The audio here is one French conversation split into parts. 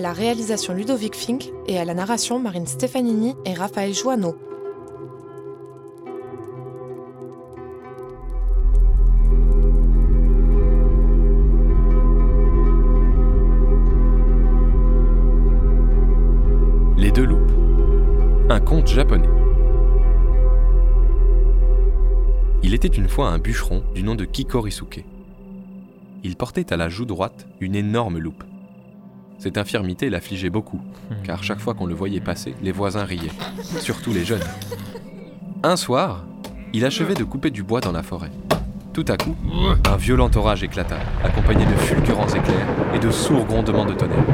la réalisation Ludovic Fink et à la narration Marine Stefanini et Raphaël Joanneau. Les deux loupes. Un conte japonais. Il était une fois un bûcheron du nom de Kikorisuke. Il portait à la joue droite une énorme loupe. Cette infirmité l'affligeait beaucoup, car chaque fois qu'on le voyait passer, les voisins riaient, surtout les jeunes. Un soir, il achevait de couper du bois dans la forêt. Tout à coup, un violent orage éclata, accompagné de fulgurants éclairs et de sourds grondements de tonnerre.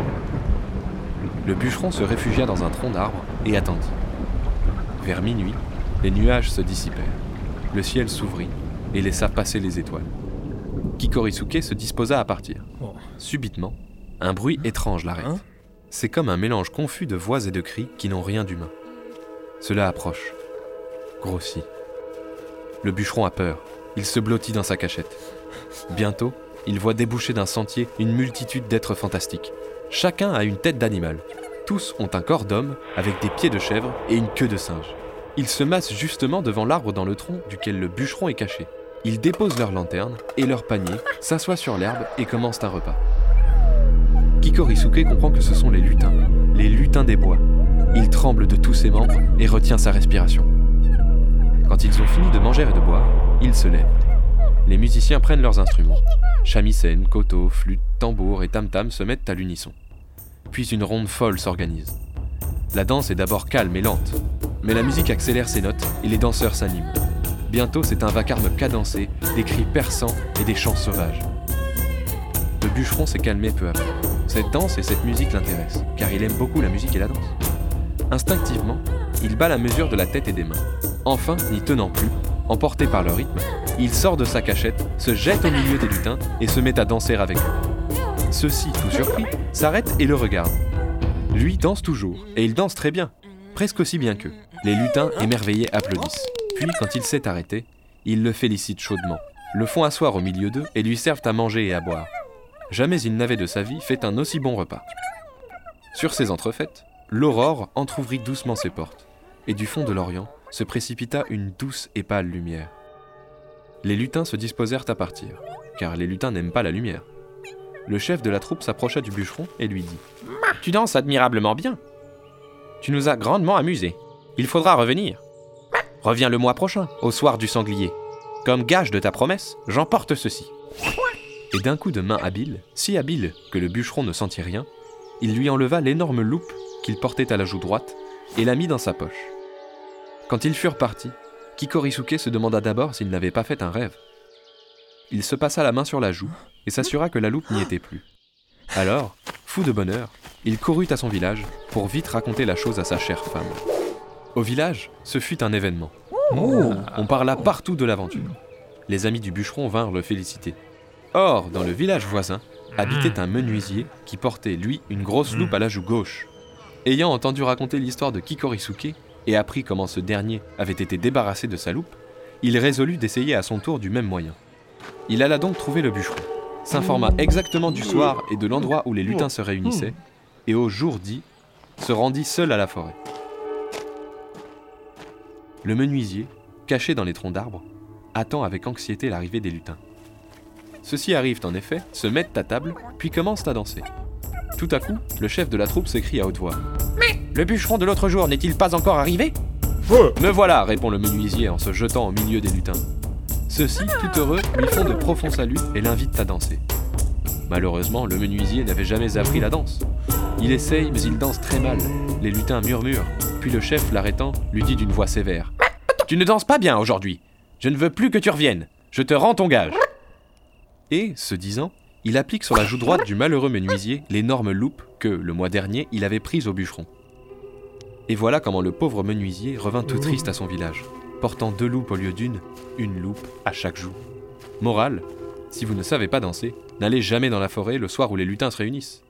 Le bûcheron se réfugia dans un tronc d'arbre et attendit. Vers minuit, les nuages se dissipèrent. Le ciel s'ouvrit et laissa passer les étoiles. Kikorisuke se disposa à partir. Subitement, un bruit étrange l'arrête. C'est comme un mélange confus de voix et de cris qui n'ont rien d'humain. Cela approche, grossit. Le bûcheron a peur. Il se blottit dans sa cachette. Bientôt, il voit déboucher d'un sentier une multitude d'êtres fantastiques. Chacun a une tête d'animal. Tous ont un corps d'homme avec des pieds de chèvre et une queue de singe. Ils se massent justement devant l'arbre dans le tronc duquel le bûcheron est caché. Ils déposent leur lanterne et leur panier, s'assoient sur l'herbe et commencent un repas. Kikorisuke comprend que ce sont les lutins, les lutins des bois. Il tremble de tous ses membres et retient sa respiration. Quand ils ont fini de manger et de boire, ils se lèvent. Les musiciens prennent leurs instruments. Shamisen, koto, flûte, tambour et tam-tam se mettent à l'unisson. Puis une ronde folle s'organise. La danse est d'abord calme et lente, mais la musique accélère ses notes et les danseurs s'animent. Bientôt, c'est un vacarme cadencé, des cris perçants et des chants sauvages. Le bûcheron s'est calmé peu à peu. Cette danse et cette musique l'intéressent, car il aime beaucoup la musique et la danse. Instinctivement, il bat la mesure de la tête et des mains. Enfin, n'y tenant plus, emporté par le rythme, il sort de sa cachette, se jette au milieu des lutins et se met à danser avec eux. Ceux-ci, tout surpris, s'arrêtent et le regardent. Lui danse toujours, et il danse très bien, presque aussi bien qu'eux. Les lutins, émerveillés, applaudissent. Puis, quand il s'est arrêté, ils le félicitent chaudement, le font asseoir au milieu d'eux et lui servent à manger et à boire. Jamais il n'avait de sa vie fait un aussi bon repas. Sur ces entrefaites, l'aurore entr'ouvrit doucement ses portes, et du fond de l'Orient se précipita une douce et pâle lumière. Les lutins se disposèrent à partir, car les lutins n'aiment pas la lumière. Le chef de la troupe s'approcha du bûcheron et lui dit Tu danses admirablement bien. Tu nous as grandement amusés. Il faudra revenir. Reviens le mois prochain, au soir du sanglier. Comme gage de ta promesse, j'emporte ceci. Et d'un coup de main habile, si habile que le bûcheron ne sentit rien, il lui enleva l'énorme loupe qu'il portait à la joue droite et la mit dans sa poche. Quand ils furent partis, Kikorisuke se demanda d'abord s'il n'avait pas fait un rêve. Il se passa la main sur la joue et s'assura que la loupe n'y était plus. Alors, fou de bonheur, il courut à son village pour vite raconter la chose à sa chère femme. Au village, ce fut un événement. On parla partout de l'aventure. Les amis du bûcheron vinrent le féliciter. Or, dans le village voisin, habitait un menuisier qui portait, lui, une grosse loupe à la joue gauche. Ayant entendu raconter l'histoire de Kikorisuke et appris comment ce dernier avait été débarrassé de sa loupe, il résolut d'essayer à son tour du même moyen. Il alla donc trouver le bûcheron, s'informa exactement du soir et de l'endroit où les lutins se réunissaient, et au jour dit, se rendit seul à la forêt. Le menuisier, caché dans les troncs d'arbres, attend avec anxiété l'arrivée des lutins. Ceux-ci arrivent en effet, se mettent à table, puis commencent à danser. Tout à coup, le chef de la troupe s'écrie à haute voix. Mais le bûcheron de l'autre jour n'est-il pas encore arrivé? Me voilà, répond le menuisier en se jetant au milieu des lutins. Ceux-ci, tout heureux, lui font de profonds saluts et l'invitent à danser. Malheureusement, le menuisier n'avait jamais appris la danse. Il essaye, mais il danse très mal. Les lutins murmurent, puis le chef, l'arrêtant, lui dit d'une voix sévère. Tu ne danses pas bien aujourd'hui. Je ne veux plus que tu reviennes. Je te rends ton gage. Et, ce disant, il applique sur la joue droite du malheureux menuisier l'énorme loupe que, le mois dernier, il avait prise au bûcheron. Et voilà comment le pauvre menuisier revint tout triste à son village, portant deux loupes au lieu d'une, une loupe à chaque joue. Morale, si vous ne savez pas danser, n'allez jamais dans la forêt le soir où les lutins se réunissent.